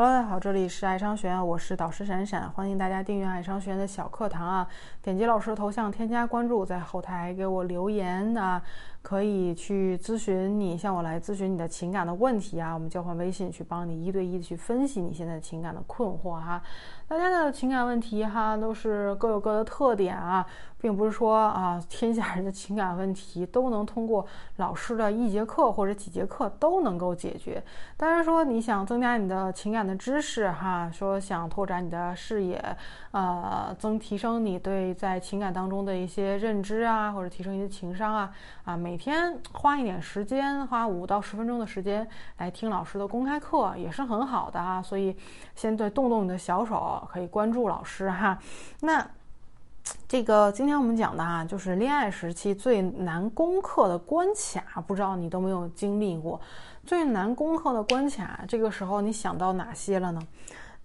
Hello，大家好，这里是爱商学院，我是导师闪闪，欢迎大家订阅爱商学院的小课堂啊，点击老师的头像添加关注，在后台给我留言啊，可以去咨询你，向我来咨询你的情感的问题啊，我们交换微信去帮你一对一的去分析你现在情感的困惑哈。大家的情感问题哈都是各有各的特点啊，并不是说啊天下人的情感问题都能通过老师的一节课或者几节课都能够解决。当然说你想增加你的情感的知识哈，说想拓展你的视野，呃，增提升你对在情感当中的一些认知啊，或者提升你的情商啊，啊，每每天花一点时间，花五到十分钟的时间来听老师的公开课也是很好的啊。所以先对动动你的小手。可以关注老师哈，那这个今天我们讲的啊，就是恋爱时期最难攻克的关卡，不知道你都没有经历过最难攻克的关卡，这个时候你想到哪些了呢？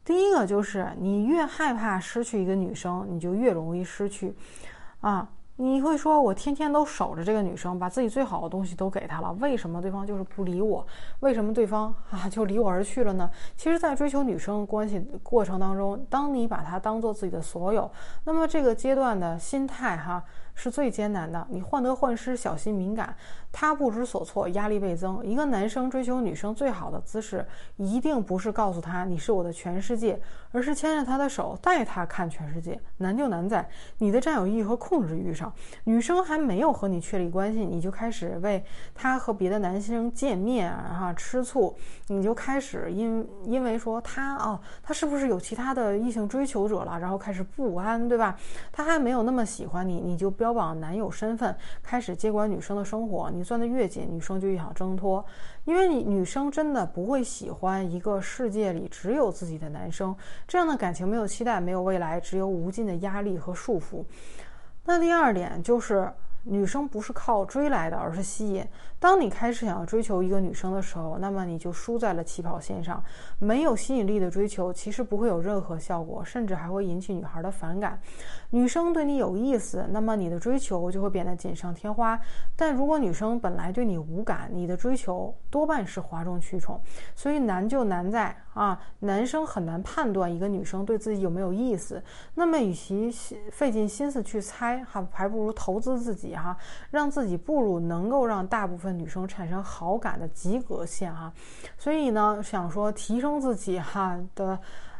第一个就是你越害怕失去一个女生，你就越容易失去啊。你会说，我天天都守着这个女生，把自己最好的东西都给她了，为什么对方就是不理我？为什么对方啊就离我而去了呢？其实，在追求女生关系过程当中，当你把她当做自己的所有，那么这个阶段的心态哈。是最艰难的，你患得患失，小心敏感，他不知所措，压力倍增。一个男生追求女生最好的姿势，一定不是告诉他你是我的全世界，而是牵着他的手，带他看全世界。难就难在你的占有欲和控制欲上。女生还没有和你确立关系，你就开始为他和别的男生见面啊吃醋，你就开始因因为说他啊，他是不是有其他的异性追求者了，然后开始不安，对吧？他还没有那么喜欢你，你就。标榜男友身份，开始接管女生的生活，你攥得越紧，女生就越想挣脱，因为你女生真的不会喜欢一个世界里只有自己的男生，这样的感情没有期待，没有未来，只有无尽的压力和束缚。那第二点就是。女生不是靠追来的，而是吸引。当你开始想要追求一个女生的时候，那么你就输在了起跑线上。没有吸引力的追求，其实不会有任何效果，甚至还会引起女孩的反感。女生对你有意思，那么你的追求就会变得锦上添花。但如果女生本来对你无感，你的追求多半是哗众取宠。所以难就难在啊，男生很难判断一个女生对自己有没有意思。那么与其费尽心思去猜，还，还不如投资自己。哈，让自己步入能够让大部分女生产生好感的及格线哈，所以呢，想说提升自己哈的，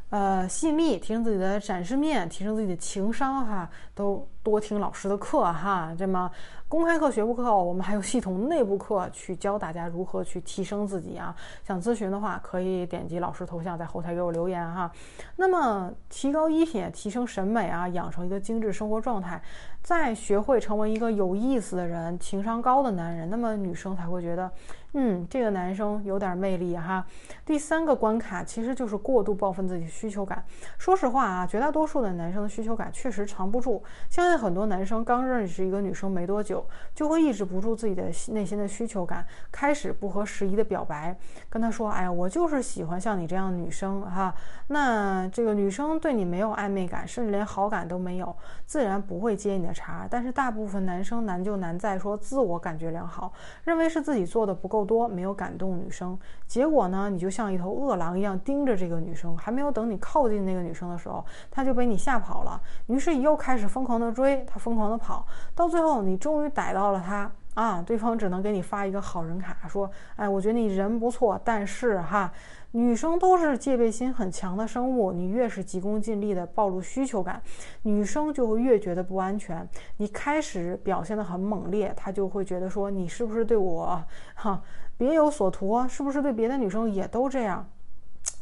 呃，吸引力，提升自己的展示面，提升自己的情商哈，都多听老师的课哈，这么。公开课、学部课，我们还有系统内部课去教大家如何去提升自己啊！想咨询的话，可以点击老师头像，在后台给我留言哈。那么，提高衣品、提升审美啊，养成一个精致生活状态，再学会成为一个有意思的人、情商高的男人，那么女生才会觉得，嗯，这个男生有点魅力哈。第三个关卡其实就是过度报复自己的需求感。说实话啊，绝大多数的男生的需求感确实藏不住。相信很多男生刚认识一个女生没多久。就会抑制不住自己的内心的需求感，开始不合时宜的表白，跟他说：“哎呀，我就是喜欢像你这样的女生哈。”那这个女生对你没有暧昧感，甚至连好感都没有，自然不会接你的茬。但是大部分男生难就难在说自我感觉良好，认为是自己做的不够多，没有感动女生。结果呢，你就像一头饿狼一样盯着这个女生，还没有等你靠近那个女生的时候，她就被你吓跑了。于是你又开始疯狂的追，她疯狂的跑，到最后你终于逮到了他啊！对方只能给你发一个好人卡，说：“哎，我觉得你人不错，但是哈，女生都是戒备心很强的生物，你越是急功近利的暴露需求感，女生就会越觉得不安全。你开始表现得很猛烈，她就会觉得说你是不是对我哈别有所图？是不是对别的女生也都这样？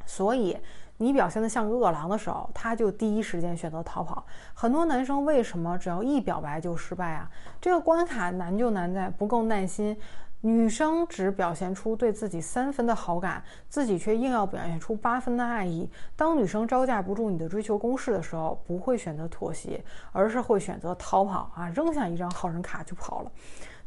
所以。”你表现得像个饿狼的时候，他就第一时间选择逃跑。很多男生为什么只要一表白就失败啊？这个关卡难就难在不够耐心。女生只表现出对自己三分的好感，自己却硬要表现出八分的爱意。当女生招架不住你的追求攻势的时候，不会选择妥协，而是会选择逃跑啊，扔下一张好人卡就跑了。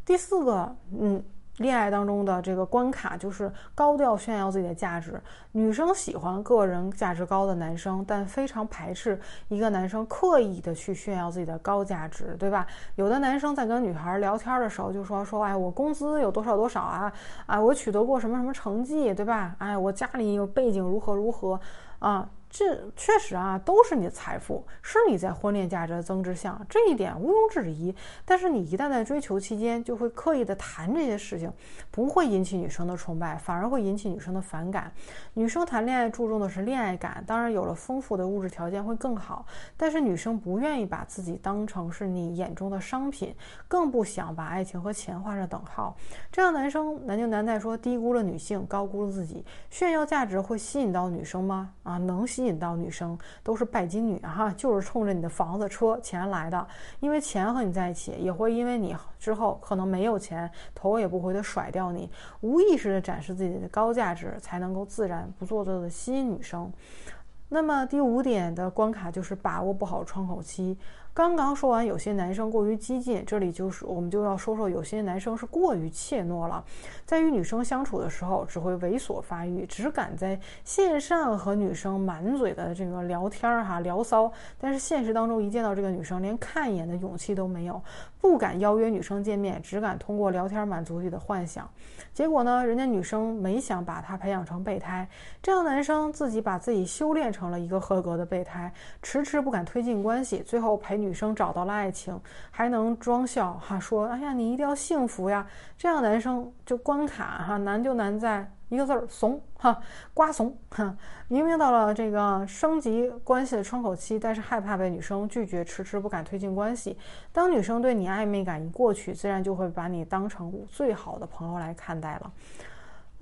第四个，嗯。恋爱当中的这个关卡就是高调炫耀自己的价值。女生喜欢个人价值高的男生，但非常排斥一个男生刻意的去炫耀自己的高价值，对吧？有的男生在跟女孩聊天的时候就说说，哎，我工资有多少多少啊，啊，我取得过什么什么成绩，对吧？哎，我家里有背景如何如何啊。这确实啊，都是你的财富，是你在婚恋价值的增值项，这一点毋庸置疑。但是你一旦在追求期间就会刻意的谈这些事情，不会引起女生的崇拜，反而会引起女生的反感。女生谈恋爱注重的是恋爱感，当然有了丰富的物质条件会更好。但是女生不愿意把自己当成是你眼中的商品，更不想把爱情和钱画上等号。这样男生难就难在说低估了女性，高估了自己。炫耀价值会吸引到女生吗？啊，能吸。引到女生都是拜金女哈，就是冲着你的房子、车、钱来的。因为钱和你在一起，也会因为你之后可能没有钱，头也不回的甩掉你。无意识的展示自己的高价值，才能够自然不做作的吸引女生。那么第五点的关卡就是把握不好窗口期。刚刚说完有些男生过于激进，这里就是我们就要说说有些男生是过于怯懦了，在与女生相处的时候只会猥琐发育，只敢在线上和女生满嘴的这个聊天儿哈聊骚，但是现实当中一见到这个女生连看一眼的勇气都没有，不敢邀约女生见面，只敢通过聊天满足自己的幻想，结果呢，人家女生没想把他培养成备胎，这样男生自己把自己修炼成了一个合格的备胎，迟迟不敢推进关系，最后陪。女生找到了爱情，还能装笑哈，说哎呀，你一定要幸福呀。这样男生就关卡哈，难就难在一个字儿怂哈，瓜怂哈。明明到了这个升级关系的窗口期，但是害怕被女生拒绝，迟迟不敢推进关系。当女生对你暧昧感一过去，自然就会把你当成最好的朋友来看待了。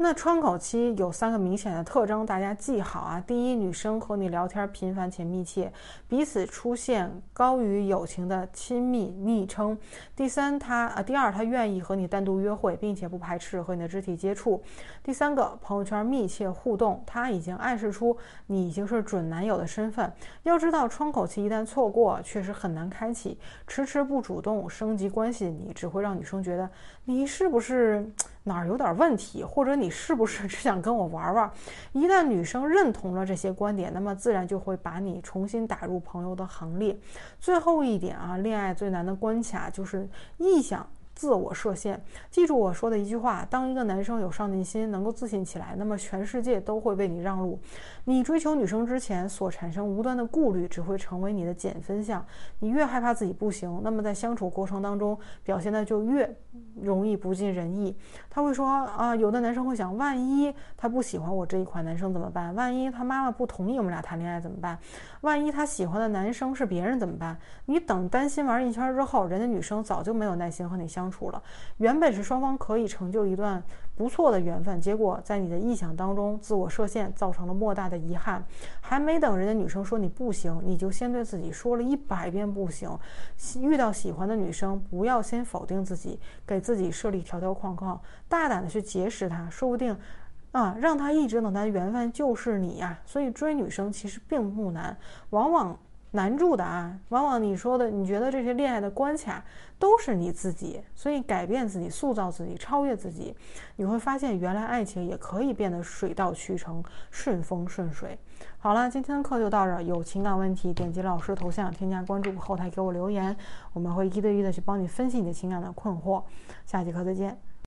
那窗口期有三个明显的特征，大家记好啊。第一，女生和你聊天频繁且密切，彼此出现高于友情的亲密昵称。第三，她呃，第二，她愿意和你单独约会，并且不排斥和你的肢体接触。第三个，朋友圈密切互动，她已经暗示出你已经是准男友的身份。要知道，窗口期一旦错过，确实很难开启。迟迟不主动升级关系你，只会让女生觉得你是不是？哪儿有点问题，或者你是不是 只想跟我玩玩？一旦女生认同了这些观点，那么自然就会把你重新打入朋友的行列。最后一点啊，恋爱最难的关卡就是意向。自我设限，记住我说的一句话：当一个男生有上进心，能够自信起来，那么全世界都会为你让路。你追求女生之前所产生无端的顾虑，只会成为你的减分项。你越害怕自己不行，那么在相处过程当中表现的就越容易不尽人意。他会说啊，有的男生会想，万一他不喜欢我这一款男生怎么办？万一他妈妈不同意我们俩谈恋爱怎么办？万一他喜欢的男生是别人怎么办？你等担心玩一圈之后，人家女生早就没有耐心和你相处了。原本是双方可以成就一段不错的缘分，结果在你的臆想当中自我设限，造成了莫大的遗憾。还没等人家女生说你不行，你就先对自己说了一百遍不行。遇到喜欢的女生，不要先否定自己，给自己设立条条框框，大胆的去结识她，说不定。啊，让他一直等待的缘分就是你呀！所以追女生其实并不难，往往难住的啊，往往你说的，你觉得这些恋爱的关卡都是你自己。所以改变自己，塑造自己，超越自己，你会发现原来爱情也可以变得水到渠成、顺风顺水。好了，今天的课就到这儿。有情感问题，点击老师头像，添加关注，后台给我留言，我们会一对一的去帮你分析你的情感的困惑。下节课再见。